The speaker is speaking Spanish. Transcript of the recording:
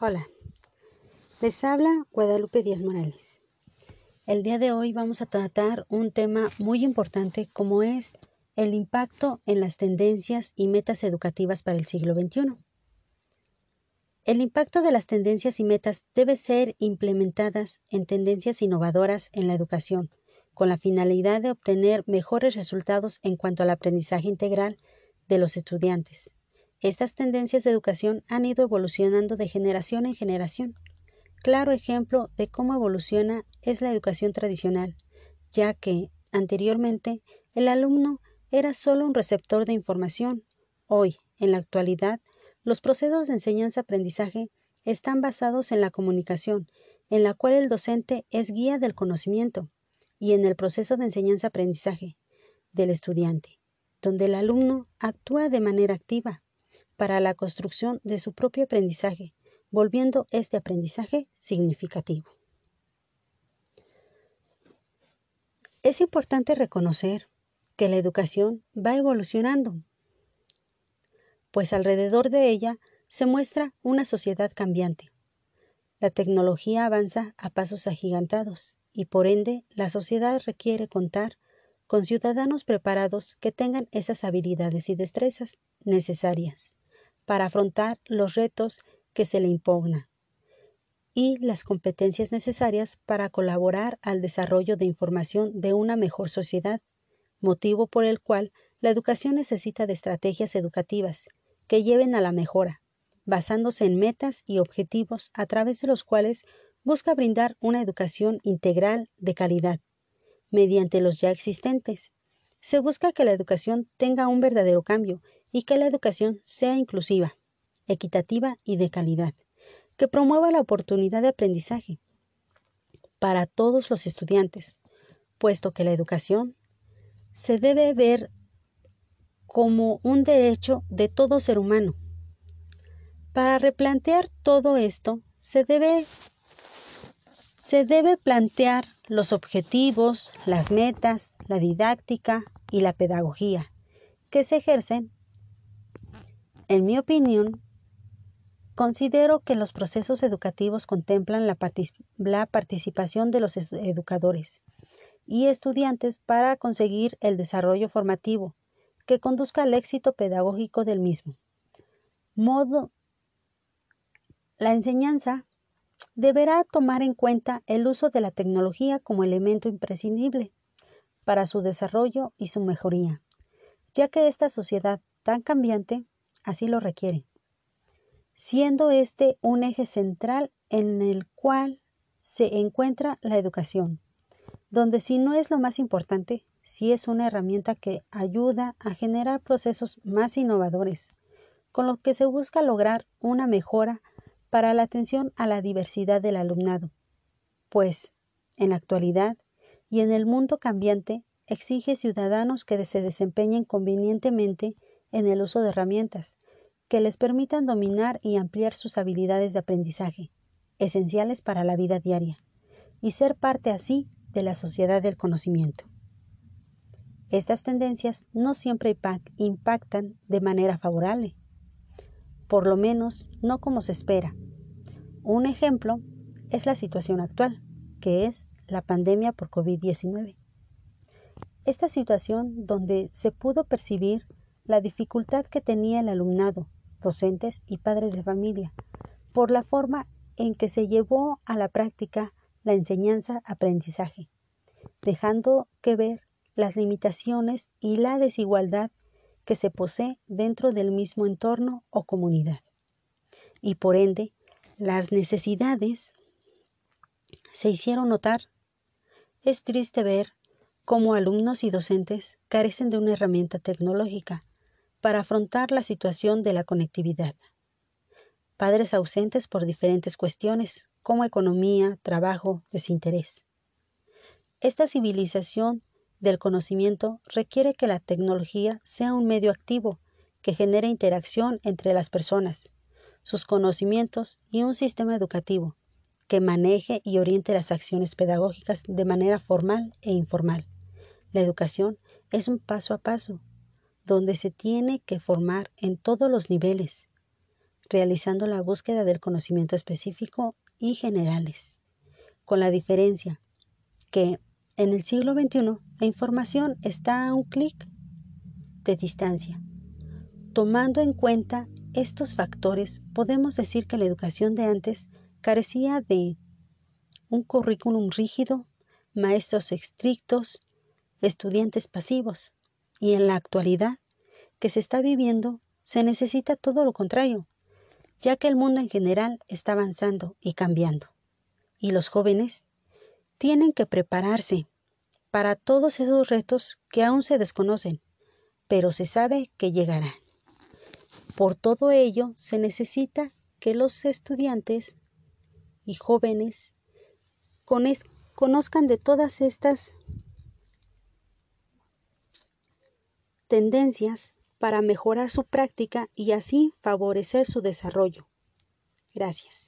Hola, les habla Guadalupe Díaz Morales. El día de hoy vamos a tratar un tema muy importante como es el impacto en las tendencias y metas educativas para el siglo XXI. El impacto de las tendencias y metas debe ser implementadas en tendencias innovadoras en la educación, con la finalidad de obtener mejores resultados en cuanto al aprendizaje integral de los estudiantes estas tendencias de educación han ido evolucionando de generación en generación. Claro ejemplo de cómo evoluciona es la educación tradicional, ya que, anteriormente, el alumno era solo un receptor de información. Hoy, en la actualidad, los procesos de enseñanza-aprendizaje están basados en la comunicación, en la cual el docente es guía del conocimiento, y en el proceso de enseñanza-aprendizaje del estudiante, donde el alumno actúa de manera activa, para la construcción de su propio aprendizaje, volviendo este aprendizaje significativo. Es importante reconocer que la educación va evolucionando, pues alrededor de ella se muestra una sociedad cambiante. La tecnología avanza a pasos agigantados y por ende la sociedad requiere contar con ciudadanos preparados que tengan esas habilidades y destrezas necesarias para afrontar los retos que se le impugnan y las competencias necesarias para colaborar al desarrollo de información de una mejor sociedad, motivo por el cual la educación necesita de estrategias educativas que lleven a la mejora, basándose en metas y objetivos a través de los cuales busca brindar una educación integral de calidad, mediante los ya existentes. Se busca que la educación tenga un verdadero cambio y que la educación sea inclusiva, equitativa y de calidad, que promueva la oportunidad de aprendizaje para todos los estudiantes, puesto que la educación se debe ver como un derecho de todo ser humano. Para replantear todo esto, se debe, se debe plantear los objetivos, las metas, la didáctica y la pedagogía que se ejercen en mi opinión, considero que los procesos educativos contemplan la, participación de los educadores y estudiantes para conseguir el desarrollo formativo que conduzca al éxito pedagógico del mismo. Modo la enseñanza deberá tomar en cuenta el uso de la tecnología como elemento imprescindible para su desarrollo y su mejoría, ya que esta sociedad tan cambiante así lo requiere, siendo este un eje central en el cual se encuentra la educación, donde si no es lo más importante, sí es una herramienta que ayuda a generar procesos más innovadores, con lo que se busca lograr una mejora para la atención a la diversidad del alumnado, pues, en la actualidad y en el mundo cambiante, exige ciudadanos que se desempeñen convenientemente en el uso de herramientas que les permitan dominar y ampliar sus habilidades de aprendizaje, esenciales para la vida diaria, y ser parte así de la sociedad del conocimiento. Estas tendencias no siempre impactan de manera favorable, por lo menos no como se espera. Un ejemplo es la situación actual, que es la pandemia por COVID-19. Esta situación donde se pudo percibir la dificultad que tenía el alumnado, docentes y padres de familia, por la forma en que se llevó a la práctica la enseñanza-aprendizaje, dejando que ver las limitaciones y la desigualdad que se posee dentro del mismo entorno o comunidad. Y por ende, las necesidades se hicieron notar. Es triste ver cómo alumnos y docentes carecen de una herramienta tecnológica para afrontar la situación de la conectividad. Padres ausentes por diferentes cuestiones como economía, trabajo, desinterés. Esta civilización del conocimiento requiere que la tecnología sea un medio activo que genere interacción entre las personas, sus conocimientos y un sistema educativo que maneje y oriente las acciones pedagógicas de manera formal e informal. La educación es un paso a paso donde se tiene que formar en todos los niveles. realizando la búsqueda del conocimiento específico y generales, con la diferencia que en el siglo XXI la información está a un clic de distancia. Tomando en cuenta estos factores, podemos decir que la educación de antes carecía de un currículum rígido, maestros estrictos, estudiantes pasivos, y en la actualidad que se está viviendo se necesita todo lo contrario, ya que el mundo en general está avanzando y cambiando, y los jóvenes tienen que prepararse para todos esos retos que aún se desconocen, pero se sabe que llegarán. Por todo ello, se necesita que los estudiantes y jóvenes conozcan de todas estas tendencias para mejorar su práctica y así favorecer su desarrollo. Gracias.